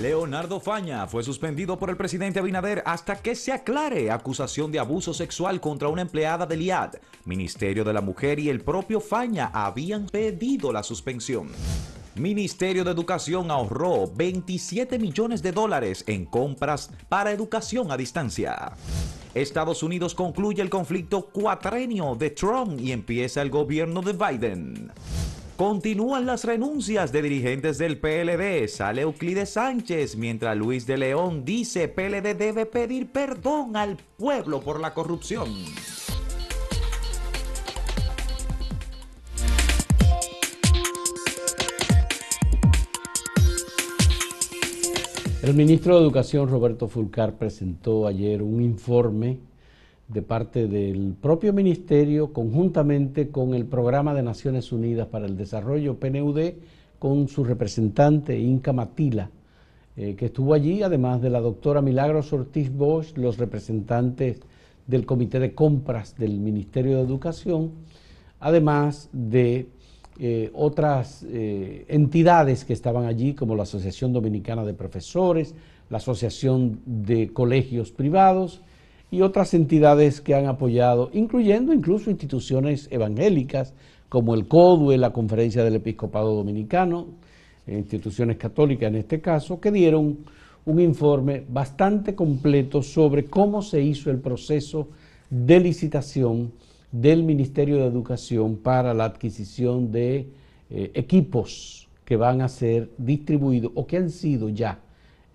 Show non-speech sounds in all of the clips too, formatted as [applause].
Leonardo Faña fue suspendido por el presidente Abinader hasta que se aclare acusación de abuso sexual contra una empleada del IAD. Ministerio de la Mujer y el propio Faña habían pedido la suspensión. Ministerio de Educación ahorró 27 millones de dólares en compras para educación a distancia. Estados Unidos concluye el conflicto cuatrenio de Trump y empieza el gobierno de Biden. Continúan las renuncias de dirigentes del PLD. Sale Euclides Sánchez, mientras Luis de León dice PLD debe pedir perdón al pueblo por la corrupción. El ministro de Educación, Roberto Fulcar, presentó ayer un informe de parte del propio ministerio conjuntamente con el Programa de Naciones Unidas para el Desarrollo, PNUD, con su representante Inca Matila, eh, que estuvo allí, además de la doctora Milagros Ortiz Bosch, los representantes del Comité de Compras del Ministerio de Educación, además de eh, otras eh, entidades que estaban allí, como la Asociación Dominicana de Profesores, la Asociación de Colegios Privados, y otras entidades que han apoyado, incluyendo incluso instituciones evangélicas como el CODUE, la Conferencia del Episcopado Dominicano, instituciones católicas en este caso, que dieron un informe bastante completo sobre cómo se hizo el proceso de licitación del Ministerio de Educación para la adquisición de eh, equipos que van a ser distribuidos o que han sido ya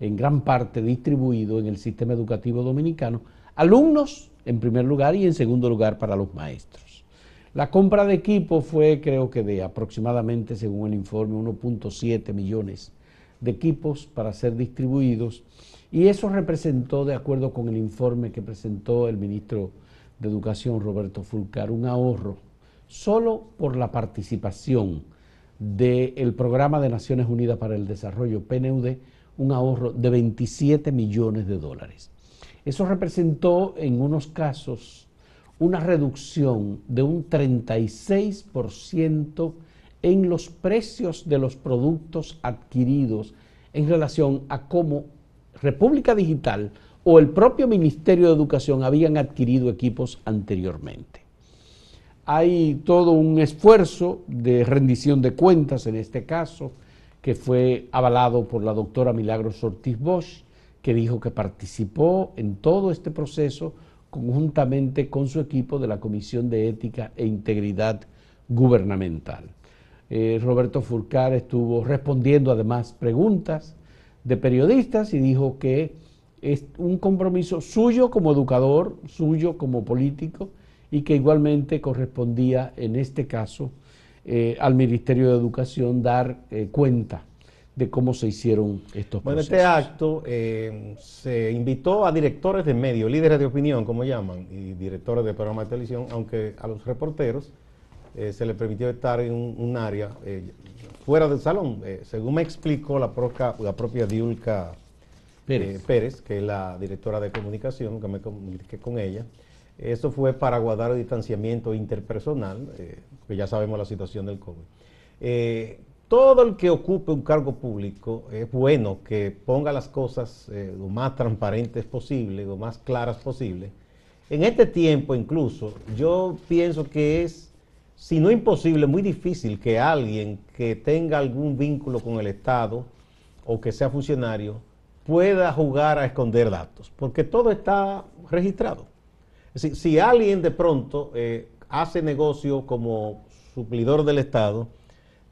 en gran parte distribuidos en el sistema educativo dominicano alumnos en primer lugar y en segundo lugar para los maestros. La compra de equipos fue creo que de aproximadamente, según el informe, 1.7 millones de equipos para ser distribuidos y eso representó, de acuerdo con el informe que presentó el ministro de Educación, Roberto Fulcar, un ahorro solo por la participación del Programa de Naciones Unidas para el Desarrollo, PNUD, un ahorro de 27 millones de dólares. Eso representó en unos casos una reducción de un 36% en los precios de los productos adquiridos en relación a cómo República Digital o el propio Ministerio de Educación habían adquirido equipos anteriormente. Hay todo un esfuerzo de rendición de cuentas en este caso, que fue avalado por la doctora Milagros Ortiz Bosch, que dijo que participó en todo este proceso conjuntamente con su equipo de la Comisión de Ética e Integridad Gubernamental. Eh, Roberto Furcar estuvo respondiendo además preguntas de periodistas y dijo que es un compromiso suyo como educador, suyo como político y que igualmente correspondía en este caso eh, al Ministerio de Educación dar eh, cuenta de cómo se hicieron estos bueno, este acto eh, se invitó a directores de medios, líderes de opinión, como llaman, y directores de programas de televisión, aunque a los reporteros eh, se les permitió estar en un, área eh, fuera del salón. según me explicó la, la propia Diulca Pérez. Pérez. que es la directora de comunicación, que me comuniqué con ella, eso fue para guardar el distanciamiento interpersonal, que ya sabemos la situación del COVID todo el que ocupe un cargo público es bueno que ponga las cosas eh, lo más transparentes posible, lo más claras posible. En este tiempo incluso, yo pienso que es, si no imposible, muy difícil que alguien que tenga algún vínculo con el Estado o que sea funcionario pueda jugar a esconder datos, porque todo está registrado. si alguien de pronto eh, hace negocio como suplidor del Estado,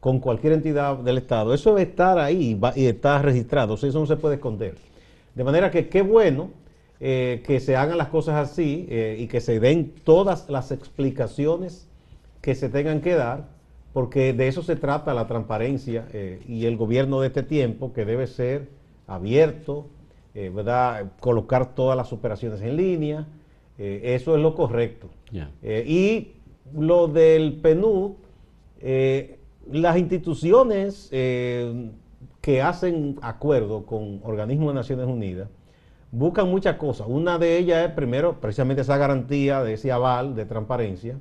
con cualquier entidad del Estado. Eso debe estar ahí y está registrado, eso no se puede esconder. De manera que qué bueno eh, que se hagan las cosas así eh, y que se den todas las explicaciones que se tengan que dar, porque de eso se trata la transparencia eh, y el gobierno de este tiempo, que debe ser abierto, ¿verdad? colocar todas las operaciones en línea, eso es lo correcto. y lo del PNUD, las instituciones eh, que hacen acuerdo con organismos de Naciones Unidas buscan muchas cosas. Una de ellas es, primero, precisamente esa garantía de ese aval de transparencia,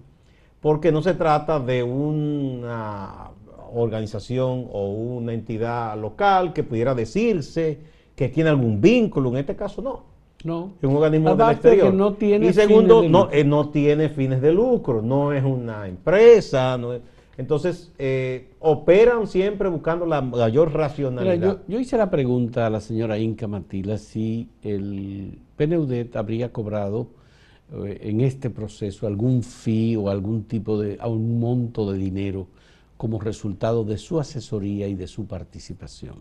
porque no se trata de una organización o una entidad local que pudiera decirse que tiene algún vínculo, en este caso no. No. Es un organismo del que exterior. no tiene y segundo, fines de no, eh, no tiene fines de lucro, no es una empresa. no es- entonces, eh, operan siempre buscando la mayor Mira, racionalidad. yo, yo hice la pregunta a la señora Inca Matila si el PNUD habría cobrado eh, en este proceso algún fee o algún tipo de, a un monto de dinero como resultado de su asesoría y de su participación.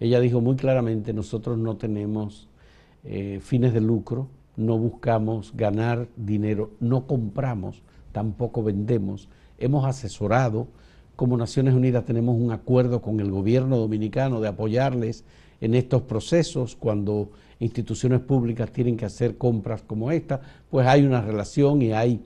Ella dijo muy claramente, nosotros no tenemos eh, fines de lucro, no buscamos ganar dinero, no compramos, tampoco vendemos. Hemos asesorado, como Naciones Unidas tenemos un acuerdo con el gobierno dominicano de apoyarles en estos procesos cuando instituciones públicas tienen que hacer compras como esta, pues hay una relación y hay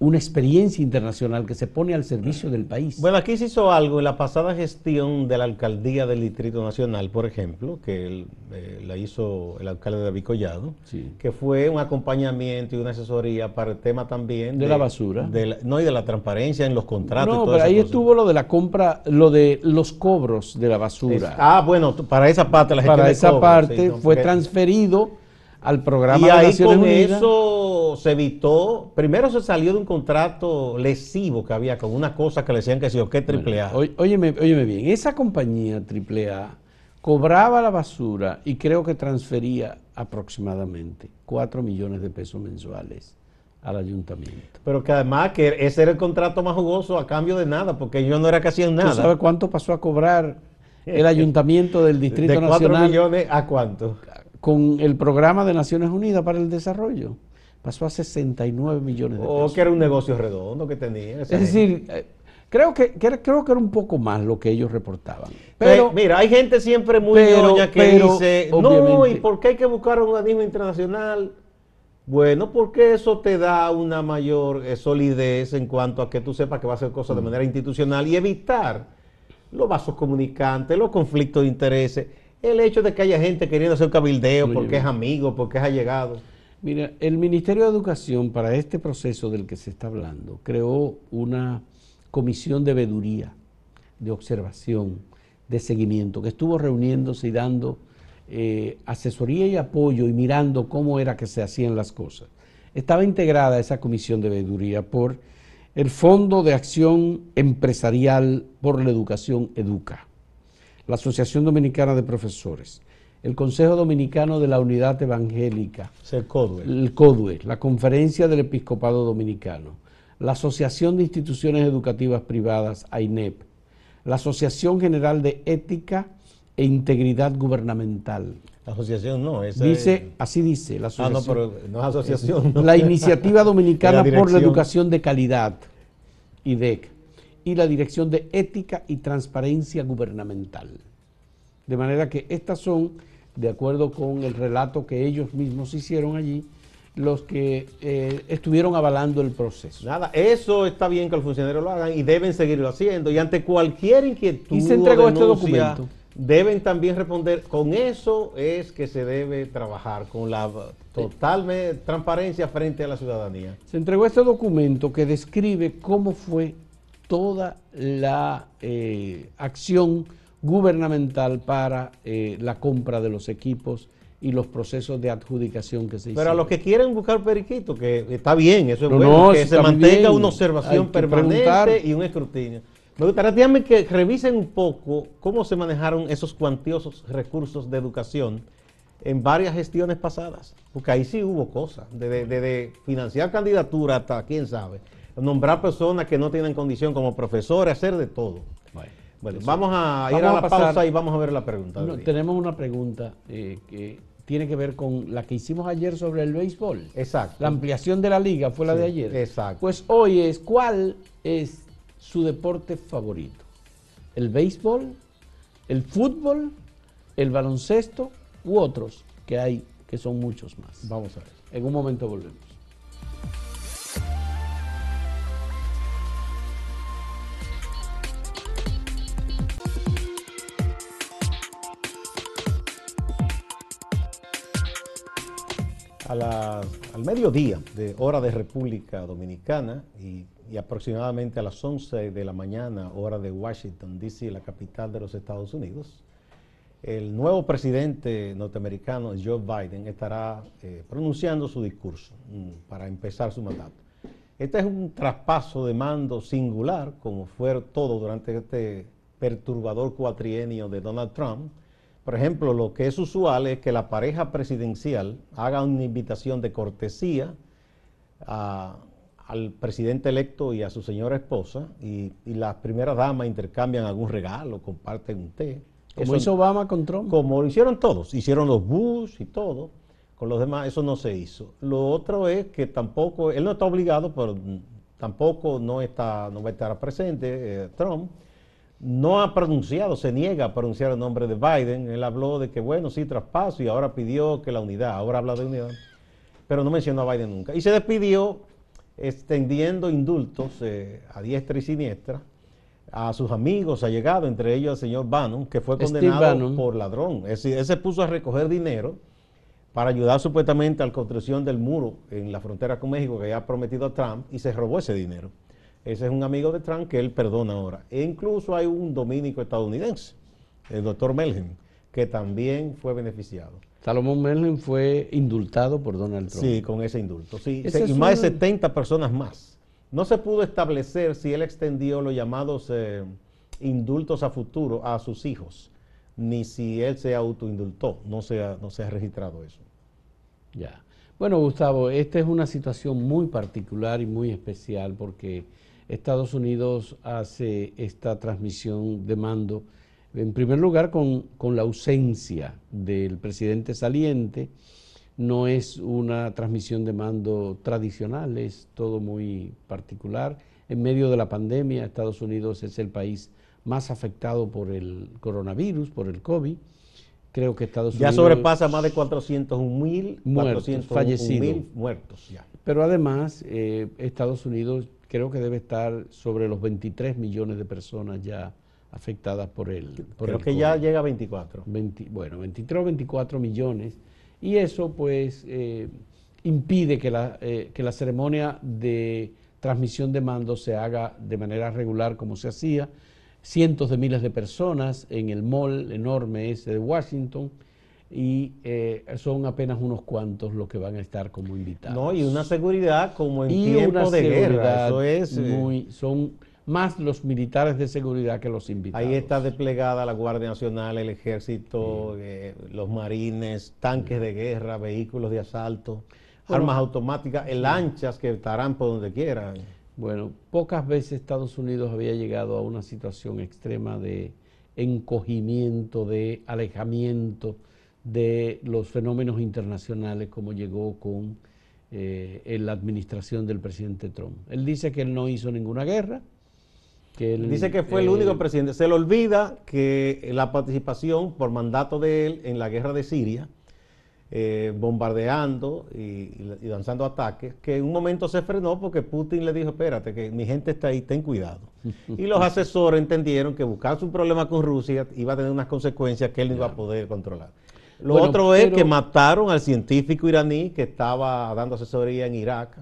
una experiencia internacional que se pone al servicio del país. Bueno, aquí se hizo algo en la pasada gestión de la alcaldía del Distrito Nacional, por ejemplo, que eh, la hizo el alcalde David Collado, Sí. que fue un acompañamiento y una asesoría para el tema también De la basura. de la- no, y de la transparencia en los contratos. y no, toda pero ahí estuvo lo de la compra, lo de los cobros de la Es- basura. ah, bueno, para esa parte la gestión Para de esa cobro, parte sí, no, fue transferido al programa Y de ahí Naciones con Unidas. eso se evitó, primero se salió de un contrato lesivo que había con una cosa que le decían que sí o qué triple A. Bueno, óyeme, óyeme bien, esa compañía AAA cobraba la basura y creo que transfería aproximadamente 4 millones de pesos mensuales al ayuntamiento. Pero que además que ese era el contrato más jugoso a cambio de nada, porque ellos no era que hacían ¿Tú nada. sabes cuánto pasó a cobrar el [laughs] ayuntamiento del Distrito de 4 Nacional millones a cuánto. Con el programa de Naciones Unidas para el Desarrollo? Pasó a 69 millones de O pesos. que era un negocio redondo que tenía. Es gente. decir, eh, creo que, que era- creo que era un poco más lo que ellos reportaban. Pero, Pero, mira, hay gente siempre muy pero- que pero, dice, no, ¿y por qué hay que buscar un organismo internacional? Bueno, porque eso te da una mayor eh, solidez en cuanto a que tú sepas que va a hacer Mm. cosas de manera institucional y evitar los vasos comunicantes, los conflictos de intereses, el hecho de que haya gente queriendo hacer cabildeo porque es amigo, porque es allegado. Mira, el Ministerio de Educación para este proceso del que se está hablando creó una comisión de veeduría, de observación, de seguimiento, que estuvo reuniéndose y dando eh, asesoría y apoyo y mirando cómo era que se hacían las cosas. Estaba integrada esa comisión de veeduría por el Fondo de Acción Empresarial por la Educación Educa, la Asociación Dominicana de Profesores, el Consejo Dominicano de la Unidad Evangélica, Ser codwell. el CODUE, la Conferencia del Episcopado Dominicano, la Asociación de Instituciones Educativas Privadas, AINEP, la Asociación General de Ética e Integridad Gubernamental. La asociación no, esa Dice, es- así dice la Ah, no, asociación. pero no es asociación. [laughs] no. La Iniciativa [laughs] Dominicana la por la. Educación de Calidad, IDEC, y la Dirección de Ética y Transparencia Gubernamental. De manera que estas son, de acuerdo con el relato que ellos mismos hicieron allí, los que eh, estuvieron avalando el proceso. Nada, eso está bien que los funcionarios lo hagan y deben seguirlo haciendo. Y ante cualquier inquietud Y se o entregó este documento. deben también responder. Con eso es que se debe trabajar, con la total transparencia frente a la ciudadanía. Se entregó este documento que describe cómo fue toda la eh, acción gubernamental para eh, la compra de los equipos y los procesos de adjudicación que se hicieron. Pero a los que quieren buscar periquito, que está bien, eso es No, bueno, no, que se mantenga bien. una observación permanente preguntar. y un escrutinio. Me gustaría que revisen un poco cómo se manejaron esos cuantiosos recursos de educación en varias gestiones pasadas, porque ahí sí hubo cosas, desde de, de financiar candidatura hasta quién sabe, nombrar personas que no tienen condición como profesores, hacer de todo. Bueno, vamos a ir Vamos a a la pasar- pausa y vamos a ver la pregunta. No, tenemos una pregunta eh, que tiene que ver con la que hicimos ayer sobre el béisbol. Exacto. La ampliación de la liga fue la Sí, de ayer. exacto. Pues hoy es, ¿cuál es su deporte favorito? ¿El béisbol? ¿El fútbol? ¿El baloncesto? ¿U otros? Que hay, que son muchos más. Vamos a ver. En un momento volvemos. A al mediodía de hora de República Dominicana y, y aproximadamente a las 11 de la mañana hora de Washington, D.C., la capital de los Estados Unidos, el nuevo presidente norteamericano, Joe Biden, estará eh, pronunciando su discurso mm, para empezar su mandato. Este es un traspaso de mando singular, como fue todo durante este perturbador cuatrienio de Donald Trump. Por ejemplo, lo que es usual es que la pareja presidencial haga una invitación de cortesía al presidente electo y a su señora esposa, y, y las primeras damas intercambian algún regalo, comparten un té como hizo Obama con Trump. Como lo hicieron todos, hicieron los Bush y todo. Con los demás eso no se hizo. Lo otro es que tampoco, él no está obligado, pero tampoco no, está, no va a estar presente eh, Trump. No ha pronunciado, se niega a pronunciar el nombre de Biden. Él habló de que, bueno, sí, traspaso y ahora pidió que la unidad, ahora habla de unidad, pero no mencionó a Biden nunca. Y se despidió extendiendo indultos eh, a diestra y siniestra a sus amigos, ha llegado, entre ellos el señor Bannon, que fue condenado por ladrón. Es decir, él se puso a recoger dinero para ayudar supuestamente a la construcción del muro en la frontera con México que había prometido a Trump y se robó ese dinero. Ese es un amigo de Trump que él perdona ahora. E incluso hay un dominico estadounidense, el doctor Melgen, que también fue beneficiado. Salomón Melgen fue indultado por Donald Trump. Sí, con ese indulto. Sí, y más de 70 personas más. No se pudo establecer si él extendió los llamados eh, indultos a futuro a sus hijos, ni si él se autoindultó. No se ha, no se ha registrado eso. Ya. Bueno, Gustavo, esta es una situación muy particular y muy especial porque Estados Unidos hace esta transmisión de mando, en primer lugar, con, con la ausencia del presidente saliente no es una transmisión de mando tradicional, es todo muy particular. En medio de la pandemia, Estados Unidos es el país más afectado por el coronavirus, por el COVID. Creo que Estados Unidos... Ya sobrepasa más de 400 mil muertos, fallecidos. muertos ya. Pero además, eh, Estados Unidos creo que debe estar sobre los 23 millones de personas ya afectadas por por Creo que ya llega a 24. bueno, 23 o 24 millones y eso pues eh, impide que la, eh, que la ceremonia de transmisión de mando se haga de manera regular como se hacía. Cientos de miles de personas en el mall enorme ese de Washington y eh, son apenas unos cuantos los que van a estar como invitados. No, y una seguridad como en tiempo de guerra. Eso es, muy, son más los militares de seguridad que los invitados. Ahí está desplegada la Guardia Nacional, el Ejército, eh, los marines, tanques de guerra, vehículos de asalto, armas automáticas, lanchas que estarán por donde quieran. Bueno, pocas veces Estados Unidos había llegado a una situación extrema de encogimiento, de alejamiento de los fenómenos internacionales como llegó con eh, la administración del presidente Trump. Él dice que él no hizo ninguna guerra, Dice que fue el único presidente. Se le olvida que la participación por mandato de él en la guerra de Siria, eh, bombardeando y, lanzando ataques, que en un momento se frenó porque Putin le dijo, espérate, que mi gente está ahí, ten cuidado. [laughs] Y los asesores entendieron que buscar un problema con Rusia iba a tener unas consecuencias que él no iba a poder controlar. Lo otro es que mataron al científico iraní que estaba dando asesoría en Irak,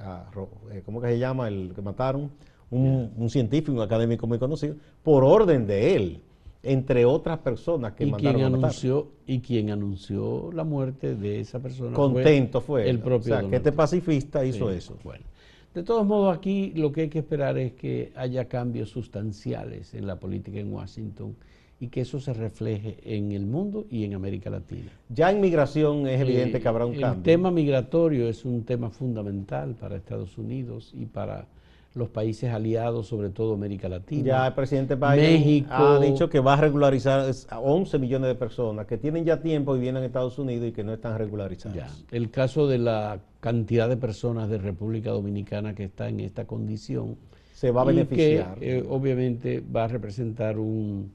eh, ¿cómo que se llama el que mataron? un, científico, un académico muy conocido, por orden de él, entre otras personas que ¿Y mandaron quien anunció Y quien anunció la muerte de esa persona Contento fue, el propio. O sea, que este pacifista hizo eso. Bueno. De todos modos, aquí lo que hay que esperar es que haya cambios sustanciales en la política en Washington y que eso se refleje en el mundo y en América Latina. Ya en migración es evidente que habrá un cambio. El tema migratorio es un tema fundamental para Estados Unidos y para los países aliados, sobre todo América Latina. Ya el presidente Biden ha dicho que va a regularizar a 11 millones de personas que tienen ya tiempo y vienen a Estados Unidos y que no están regularizadas. El caso de la cantidad de personas de República Dominicana que está en esta condición se va a beneficiar. Que, eh, obviamente va a representar un,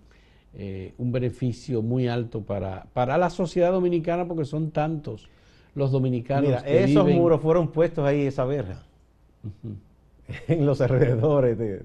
eh, un beneficio muy alto para, para la sociedad dominicana porque son tantos los dominicanos. Mira, esos muros fueron puestos ahí esa verja. en los alrededores de,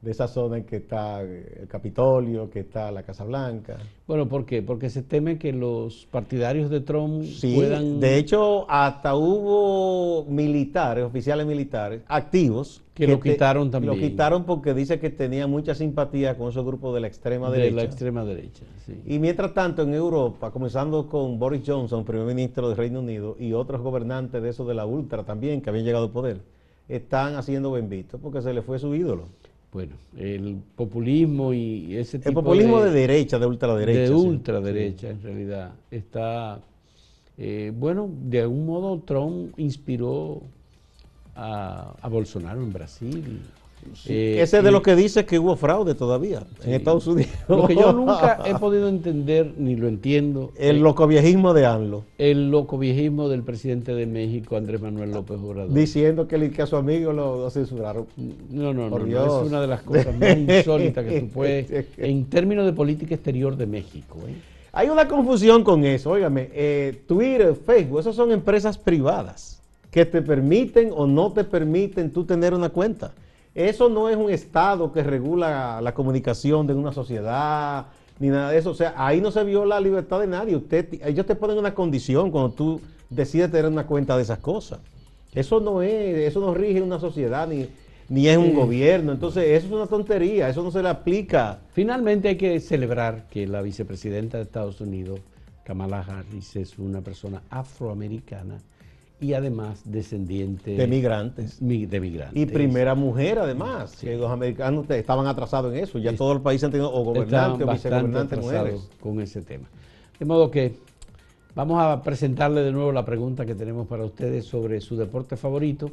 de esa zona en que está el Capitolio, que está la Casa Blanca. Bueno, ¿por qué? Porque se teme que los partidarios de Trump sí, puedan... De hecho, hasta hubo militares, oficiales militares, activos. Que, lo quitaron también. Lo quitaron porque dice que tenía mucha simpatía con esos grupos de la extrema derecha. De la extrema derecha, sí. Y mientras tanto, en Europa, comenzando con Boris Johnson, primer ministro del Reino Unido, y otros gobernantes de eso de la ultra también, que habían llegado al poder, están haciendo bendito porque se le fue su ídolo. Bueno, el populismo y ese tipo El populismo de, derecha, de ultraderecha. De ultraderecha, en realidad, está... Eh, bueno, de algún modo Trump inspiró a, a Bolsonaro en Brasil. Eh, Ese es de lo que dice que hubo fraude todavía en Estados Unidos. Lo que yo nunca he [laughs] podido entender, ni lo entiendo. El locoviejismo de ANLO. El locoviejismo del presidente de México, Andrés Manuel López Obrador. Diciendo que, que a su amigo lo, censuraron. No, no, no, no, Es una de las [laughs] cosas más insólitas que tú puedes, en términos de política exterior de México. ¿eh? Hay una confusión con eso. Óigame, eh, Twitter, Facebook, esas son empresas privadas que te permiten o no te permiten tú tener una cuenta. Eso no es un Estado que regula la comunicación de una sociedad, ni nada de eso. O sea, ahí no se viola la libertad de nadie. Usted, ellos te ponen una condición cuando tú decides tener una cuenta de esas cosas. Eso no es, eso no rige una sociedad ni, ni es un gobierno. Entonces, eso es una tontería, eso no se le aplica. Finalmente hay que celebrar que la vicepresidenta de Estados Unidos, Kamala Harris, es una persona afroamericana y además descendiente de migrantes. de migrantes. Y primera mujer además, que los americanos estaban atrasados en eso, ya todo el país han tenido o gobernantes o vicegobernantes mujeres. Con ese tema. De modo que vamos a presentarle de nuevo la pregunta que tenemos para ustedes sobre su deporte favorito,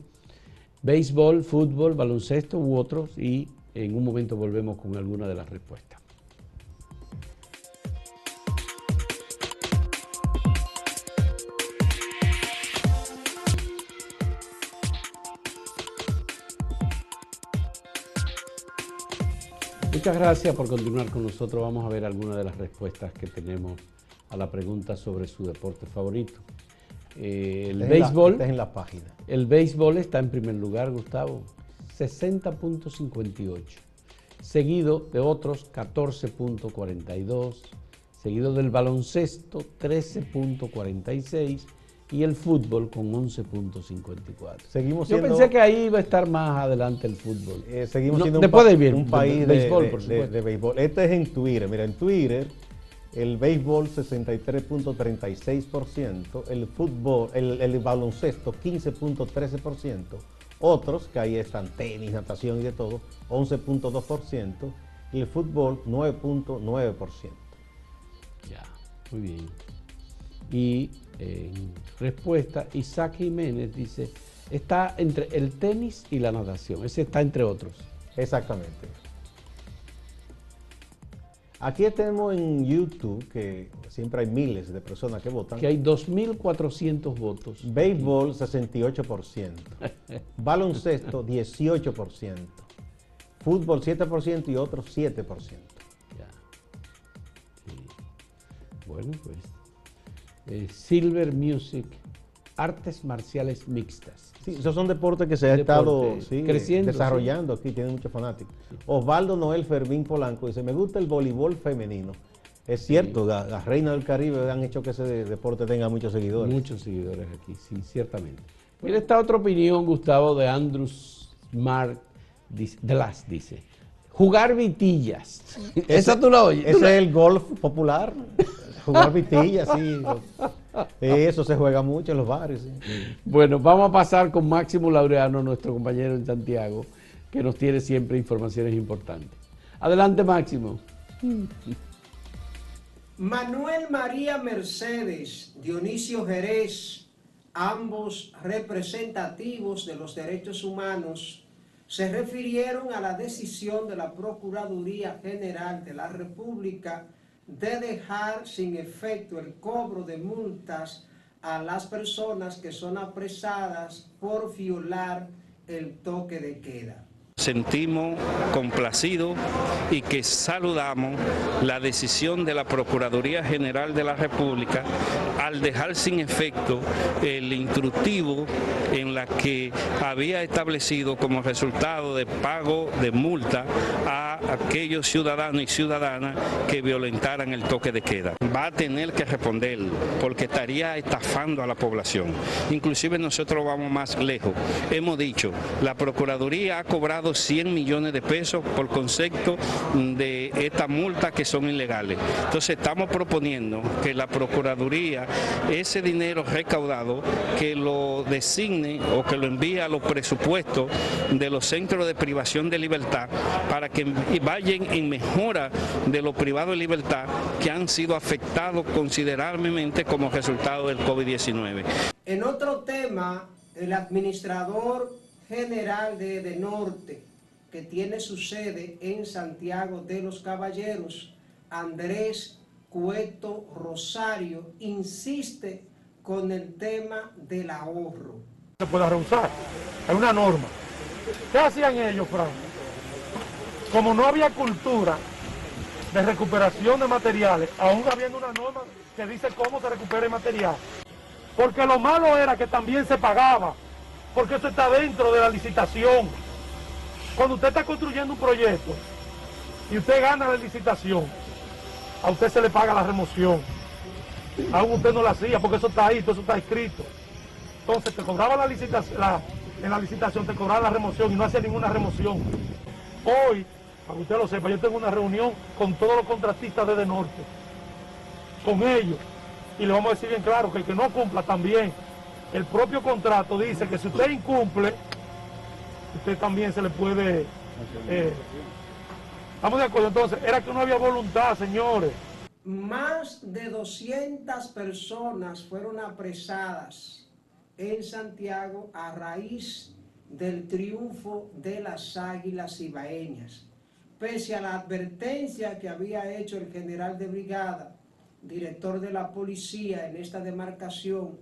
béisbol, fútbol, baloncesto u otros, y en un momento volvemos con alguna de las respuestas. Muchas gracias por continuar con nosotros. Vamos a ver algunas de las respuestas que tenemos a la pregunta sobre su deporte favorito. Eh, el béisbol. en la página. El béisbol está en primer lugar, Gustavo, 60.58. Seguido de otros 14.42. Seguido del baloncesto 13.46 y el fútbol con 11.54. Seguimos Yo pensé que ahí iba a estar más adelante el fútbol. Eh, seguimos siendo un, país de, béisbol, por de, béisbol. Este es en Twitter. Mira, en Twitter el béisbol 63.36%, el fútbol, el, el baloncesto 15.13%, otros, que ahí están tenis, natación y de todo, 11.2%, y el fútbol 9.9%. Ya, muy bien. Y en respuesta, Isaac Jiménez dice, está entre el tenis y la natación, ese está entre otros. Exactamente. Aquí tenemos en YouTube, que siempre hay miles de personas que votan. Que hay 2.400 votos. Béisbol, 68%. [laughs] Baloncesto, 18%. Fútbol, 7% y otros 7%. Ya. Bueno, pues eh, Silver Music, artes marciales mixtas. Sí, esos son deportes que se ha estado creciendo, desarrollando aquí, tienen muchos fanáticos. Osvaldo Noel Fermín Polanco dice, me gusta el voleibol femenino. Es cierto, las reinas del Caribe han hecho que ese deporte tenga muchos seguidores. Muchos seguidores aquí, sí, ciertamente. Mira esta otra opinión, Gustavo, de Andrews Smart Glass, dice. Jugar vitillas. [laughs] Esa tú la oyes. Ese es el golf popular. [laughs] Jugar vitilla, sí. Eso se juega mucho en los barrios. Bueno, vamos a pasar con Máximo Laureano, nuestro compañero en Santiago, que nos tiene siempre informaciones importantes. Adelante, Máximo. Manuel María Mercedes, Dionisio Jerez, ambos representativos de los derechos humanos, se refirieron a la decisión de la Procuraduría General de la República de dejar sin efecto el cobro de multas a las personas que son apresadas por violar el toque de queda. Sentimos complacidos y que saludamos la decisión de la Procuraduría General de la República al dejar sin efecto el instructivo en la que había establecido como resultado de pago de multa a aquellos ciudadanos y ciudadanas que violentaran el toque de queda. Va a tener que responder porque estaría estafando a la población. Inclusive nosotros vamos más lejos. Hemos dicho, la Procuraduría ha cobrado 100 millones de pesos por concepto de estas multas que son ilegales. Entonces estamos proponiendo que la Procuraduría ese dinero recaudado que lo designe o que lo envíe a los presupuestos de los centros de privación de libertad para que vayan en mejora de los privados de libertad que han sido afectados considerablemente como resultado del COVID-19. En otro tema, el administrador general de, Norte, que tiene su sede en Santiago de los Caballeros, Andrés Cueto Rosario, insiste con el tema del ahorro. Se puede rehusar, hay una norma. ¿Qué hacían ellos, Fran? Como no había cultura de recuperación de materiales, aún habiendo una norma que dice cómo se recupera el material. Porque lo malo era que también se pagaba, porque eso está dentro de la licitación. Cuando usted está construyendo un proyecto y usted gana la licitación, a usted se le paga la remoción. Aún usted no la hacía porque eso está ahí, todo eso está escrito. Entonces te cobraba la licitación, en la licitación te cobraba la remoción y no hacía ninguna remoción. Hoy, para que usted lo sepa, yo tengo una reunión con todos los contratistas de Norte, con ellos, y le vamos a decir bien claro que el que no cumpla también, el propio contrato dice que si usted incumple, usted también se le puede... Eh, Estamos de acuerdo entonces, era que no había voluntad, señores. Más de 200 personas fueron apresadas en Santiago a raíz del triunfo de las águilas ibaeñas. Pese a la advertencia que había hecho el general de brigada, director de la policía en esta demarcación,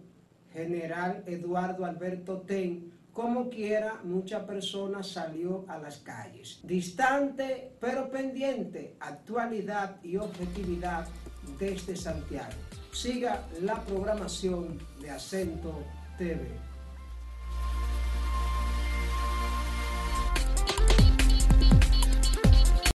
general Eduardo Alberto Ten, como quiera, mucha persona salió a las calles. Distante pero pendiente, actualidad y objetividad desde Santiago. Siga la programación de Acento TV.